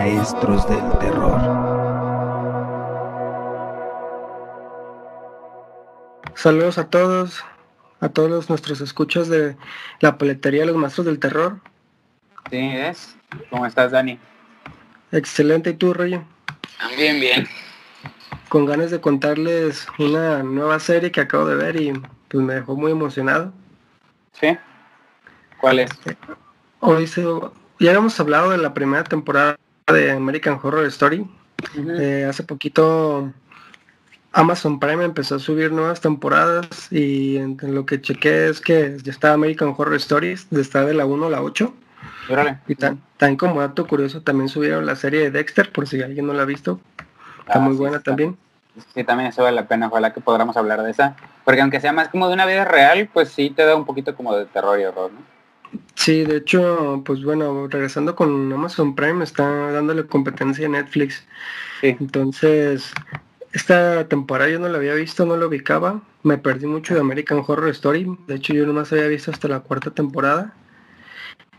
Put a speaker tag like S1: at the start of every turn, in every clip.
S1: maestros del terror.
S2: Saludos a todos, a todos nuestros escuchas de la paletería de los maestros del terror.
S3: Sí, es. ¿Cómo estás, Dani?
S2: Excelente, ¿y tú, Rollo?
S3: Bien, bien.
S2: Con ganas de contarles una nueva serie que acabo de ver y pues me dejó muy emocionado.
S3: ¿Sí? ¿Cuál es?
S2: Hoy se, ya habíamos hablado de la primera temporada de American Horror Story. Eh, hace poquito Amazon Prime empezó a subir nuevas temporadas y en, lo que chequé es que ya está American Horror Stories, está de la 1 a la 8. Y tan, tan como dato curioso también subieron la serie de Dexter, por si alguien no la ha visto. Está ah, muy buena también.
S3: Sí, también eso vale la pena, ojalá que podamos hablar de esa. Porque aunque sea más como de una vida real, pues sí te da un poquito como de terror y horror, ¿no?
S2: Sí, de hecho, pues bueno, regresando con Amazon Prime, está dándole competencia a Netflix. Entonces, esta temporada yo no la había visto, no lo ubicaba. Me perdí mucho de American Horror Story. De hecho, yo nomás había visto hasta la cuarta temporada.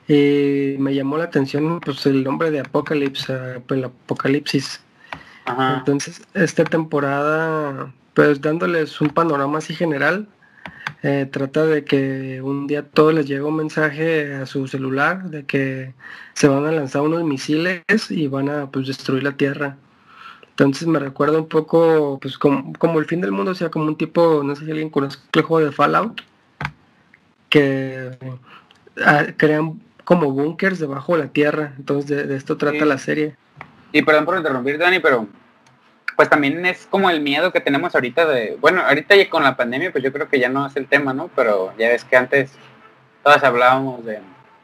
S2: Y me llamó la atención pues el nombre de Apocalypse, eh, pues, el Apocalipsis. Entonces, esta temporada, pues dándoles un panorama así general, eh, trata de que un día todo les llega un mensaje a su celular de que se van a lanzar unos misiles y van a pues, destruir la Tierra. Entonces me recuerda un poco pues como, el fin del mundo, o sea, como un tipo, no sé si alguien conoce el juego de Fallout, que ah, crean como bunkers debajo de la Tierra. Entonces de, esto trata la serie.
S3: Y perdón por interrumpir, Dani, pero pues también es como el miedo que tenemos ahorita de, bueno, ahorita ya con la pandemia, pues yo creo que ya no es el tema, ¿no? Pero ya ves que antes todas hablábamos de,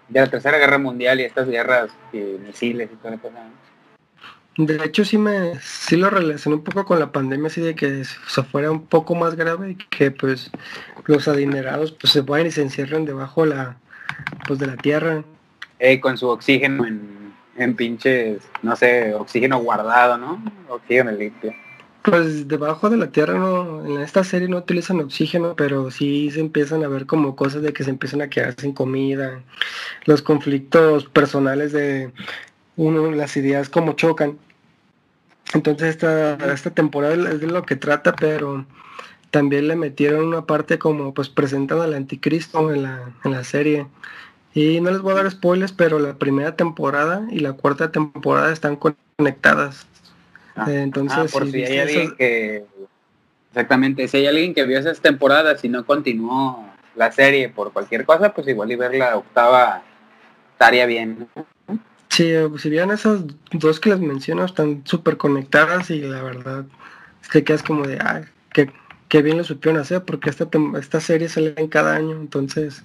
S3: la tercera guerra mundial y estas guerras y misiles y todo eso.
S2: De hecho sí me sí lo relacioné un poco con la pandemia, así de que se fuera un poco más grave y que pues los adinerados pues se vayan y se encierren debajo la pues de la tierra.
S3: Eh, con su oxígeno en en pinches, no sé, oxígeno guardado, ¿no? Oxígeno limpio.
S2: Pues debajo de la tierra no, en esta serie no utilizan oxígeno, pero sí se empiezan a ver como cosas de que se empiezan a quedar sin comida, los conflictos personales de uno, las ideas como chocan. Entonces esta, esta temporada es de lo que trata, pero también le metieron una parte como pues presentan al anticristo en la, en la serie. Y no les voy a dar spoilers, pero la primera temporada y la cuarta temporada están conectadas.
S3: Ah, eh, entonces, ah, por si, hay alguien que... Exactamente, si hay alguien que vio esas temporadas y no continuó la serie por cualquier cosa, pues igual y ver la octava estaría bien.
S2: Sí, pues, si bien esas dos que les menciono están súper conectadas y la verdad es que quedas como de, ay, que, bien lo supieron hacer porque esta, esta serie sale en cada año, entonces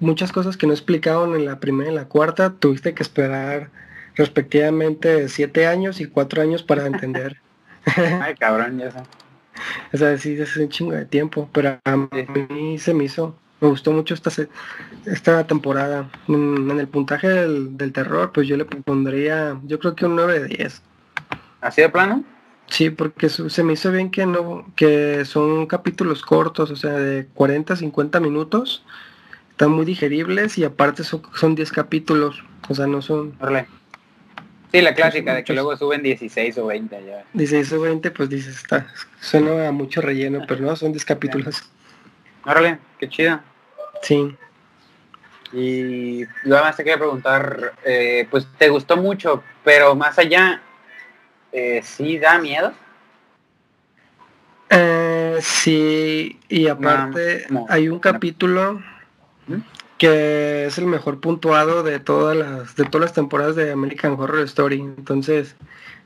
S2: muchas cosas que no explicaron en la primera y la cuarta, tuviste que esperar respectivamente siete años y cuatro años para entender.
S3: Ay, cabrón, ya sé.
S2: O sea, sí, es un chingo de tiempo, pero a mí se me hizo, me gustó mucho esta, esta temporada. En, el puntaje del, terror, pues yo le pondría, yo creo que un 9 de 10.
S3: ¿Así de plano?
S2: Sí, porque se me hizo bien que no, que son capítulos cortos, o sea, de 40, 50 minutos están muy digeribles y aparte son 10 capítulos, o sea, no son...
S3: Sí, la clásica de que luego suben 16 o 20 ya.
S2: 16 o 20, pues dices, está, suena a mucho relleno, pero no, son 10 capítulos.
S3: Órale, qué chido.
S2: Sí.
S3: Y yo además te quería preguntar, eh, pues te gustó mucho, pero más allá, eh, ¿sí da miedo?
S2: Eh, sí, y aparte hay un capítulo que es el mejor puntuado de todas las de todas las temporadas de American Horror Story. Entonces,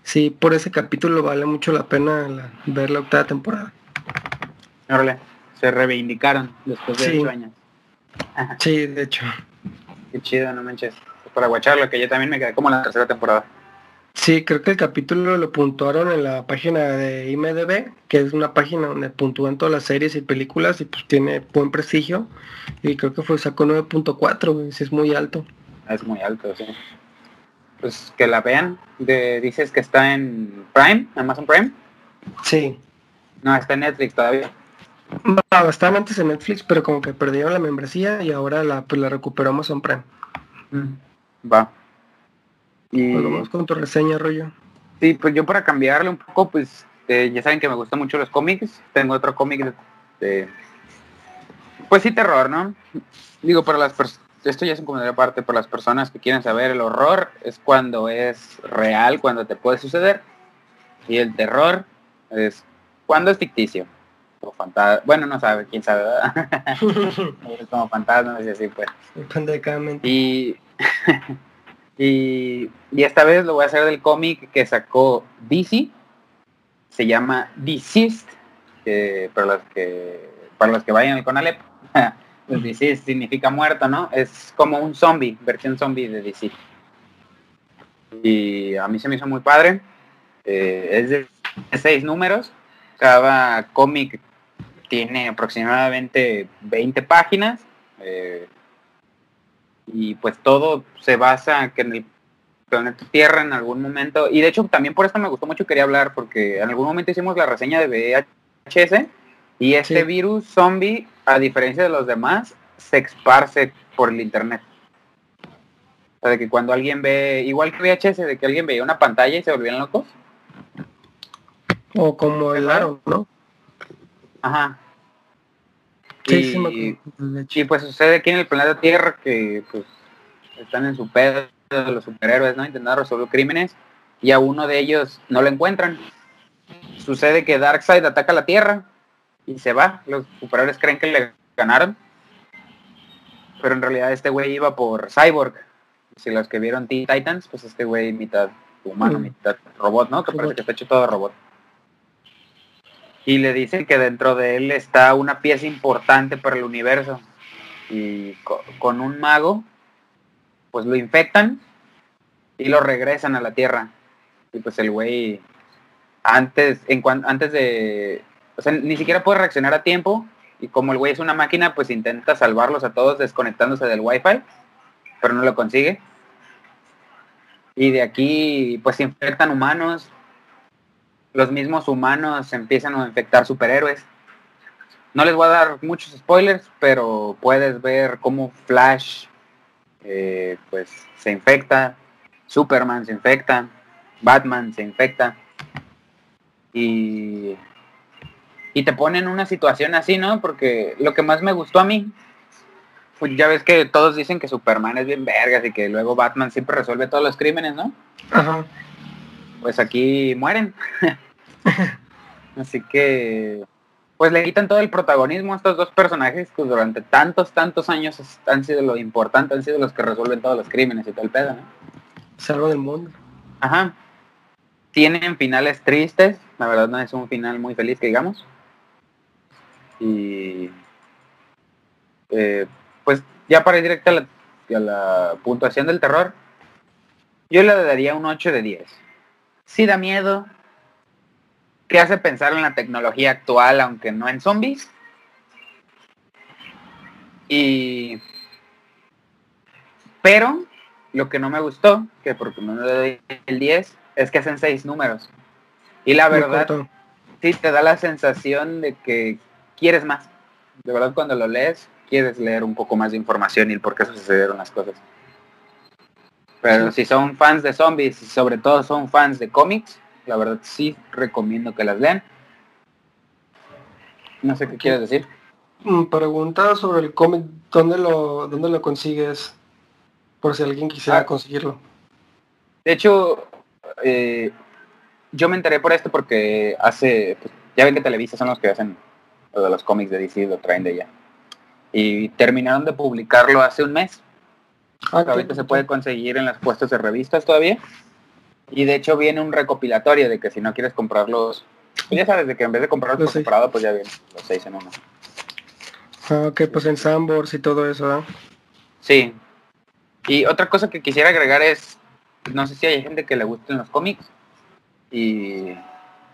S2: sí, por ese capítulo vale mucho la pena ver la octava temporada.
S3: Se reivindicaron después de
S2: sí.
S3: años.
S2: Sí, de hecho.
S3: Qué chido, no manches. Para guacharlo, que yo también me quedé como en la tercera temporada.
S2: Sí, creo que el capítulo lo puntuaron en la página de IMDB, que es una página donde puntúan todas las series y películas y pues tiene buen prestigio. Y creo que fue sacó 9.4, si es muy alto.
S3: Es muy alto, sí. Pues que la vean. De, dices que está en Prime, Amazon Prime.
S2: Sí.
S3: No, está en Netflix todavía.
S2: No, estaba antes en Netflix, pero como que perdieron la membresía y ahora la, pues, la recuperó Amazon Prime.
S3: Mm, va.
S2: Y vamos con tu reseña, rollo.
S3: Sí, pues yo para cambiarle un poco, pues eh, ya saben que me gustan mucho los cómics. Tengo otro cómic de, Pues sí, terror, ¿no? Digo, para las personas... Esto ya es un comentario aparte, para las personas que quieren saber el horror, es cuando es real, cuando te puede suceder. Y el terror es cuando es ficticio. O fantasma. Bueno, no sabe, quién sabe, ¿verdad? como fantasma, y así pues. Y... y, esta vez lo voy a hacer del cómic que sacó DC se llama Deceased, que para los que para los que vayan al Conalep, pues Deceased significa muerto, ¿no? Es como un zombie, versión zombie de DC. Y a mí se me hizo muy padre. Eh, es de seis números. Cada cómic tiene aproximadamente 20 páginas. Eh, y pues todo se basa que en el planeta Tierra en algún momento. Y de hecho también por esto me gustó mucho, quería hablar, porque en algún momento hicimos la reseña de VHS y este virus zombie, a diferencia de los demás, se esparce por el internet. O sea, de que cuando alguien ve, igual que VHS, de que alguien veía una pantalla y se volvían locos.
S2: O como el aro, ¿no?
S3: Ajá. Y, y, pues sucede aquí en el planeta Tierra que pues están en su pedo de los superhéroes, ¿no? Intentando resolver crímenes y a uno de ellos no lo encuentran. Sucede que Darkseid ataca la Tierra y se va. Los superhéroes creen que le ganaron. Pero en realidad este güey iba por Cyborg. Si los que vieron Teen Titans, pues este güey mitad humano, mm. mitad robot, ¿no? Que parece que está hecho todo robot. Y le dicen que dentro de él está una pieza importante para el universo. Y con un mago pues lo infectan y lo regresan a la Tierra. Y pues el güey, antes, en antes de, o sea, ni siquiera puede reaccionar a tiempo. Y como el güey es una máquina, pues intenta salvarlos a todos desconectándose del wifi, pero no lo consigue. Y de aquí, pues infectan humanos. Los mismos humanos empiezan a infectar superhéroes. No les voy a dar muchos spoilers, pero puedes ver cómo Flash eh, pues se infecta, Superman se infecta, Batman se infecta y, y te pone en una situación así, ¿no? Porque lo que más me gustó a mí, pues ya ves que todos dicen que Superman es bien vergas y que luego Batman siempre resuelve todos los crímenes, ¿no? Ajá. Pues aquí mueren. así que pues le quitan todo el protagonismo a estos dos personajes que durante tantos, tantos años han sido lo importante, han sido los que resuelven todos los crímenes y todo el pedo, ¿no?
S2: Salvo del mundo.
S3: Ajá. Tienen finales tristes, la verdad no es un final muy feliz que digamos. Y eh, pues ya para ir directo a la, a la puntuación del terror, yo le daría un 8 de 10. Sí da miedo, que hace pensar en la tecnología actual, aunque no en zombies. Y... Pero lo que no me gustó, que porque no le doy el 10, es que hacen seis números. Y la verdad, sí te da la sensación de que quieres más. De verdad, cuando lo lees, quieres leer un poco más de información y el por qué sucedieron las cosas. Pero si son fans de zombies y sobre todo son fans de cómics, la verdad sí recomiendo que las lean. No sé qué quieres decir.
S2: Mm, pregunta sobre el cómic, ¿dónde lo, dónde lo consigues? Por si alguien quisiera ah. conseguirlo.
S3: De hecho, eh, yo me enteré por esto porque hace, pues, ya ven que Televisa son los que hacen lo de los cómics de DC, lo traen de allá. Y terminaron de publicarlo hace un mes. Ah, Ahorita se puede conseguir en las puestas de revistas todavía. Y de hecho viene un recopilatorio de que si no quieres comprarlos, pues ya sabes de que en vez de comprarlos por separado, pues ya vienen los seis en uno.
S2: Ah, ok, pues en Sambors y todo eso, ¿eh?
S3: Sí. Y otra cosa que quisiera agregar es, no sé si hay gente que le gusten los cómics y,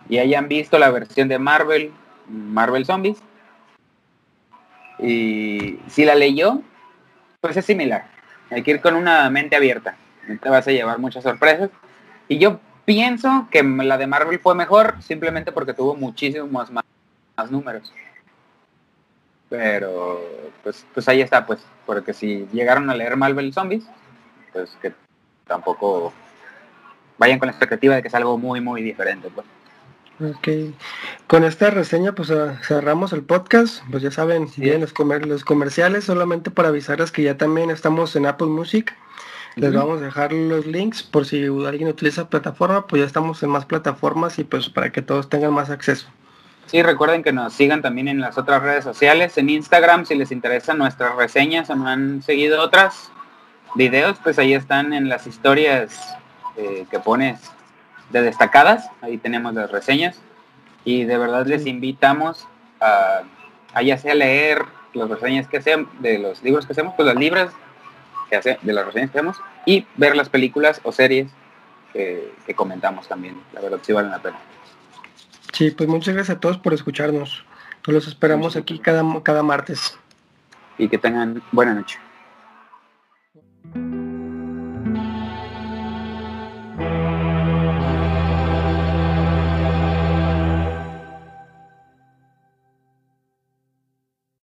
S3: y hayan visto la versión de Marvel, Marvel Zombies. Y si la leyó, pues es similar. Hay que ir con una mente abierta. Te vas a llevar muchas sorpresas. Y yo pienso que la de Marvel fue mejor simplemente porque tuvo muchísimos más, números. Pero pues, pues ahí está, pues, porque si llegaron a leer Marvel Zombies, pues que tampoco vayan con la expectativa de que es algo muy, muy diferente. Pues.
S2: Ok. Con esta reseña pues ah, cerramos el podcast. Pues ya saben, bien los, los comerciales, solamente para avisarles que ya también estamos en Apple Music. Les vamos a dejar los links por si alguien utiliza plataforma, pues ya estamos en más plataformas y pues para que todos tengan más acceso.
S3: Sí, recuerden que nos sigan también en las otras redes sociales, en Instagram, si les interesan nuestras reseñas o no han seguido otras videos, pues ahí están en las historias eh, que pones de destacadas, ahí tenemos las reseñas y de verdad les invitamos a, a ya sea leer las reseñas que hacemos, de los libros que hacemos, pues las libras que hace, de las reseñas que hacemos y ver las películas o series que, comentamos también, la verdad sí valen la pena.
S2: Sí, pues muchas gracias a todos por escucharnos. Los esperamos aquí cada, cada martes.
S3: Y que tengan buena noche.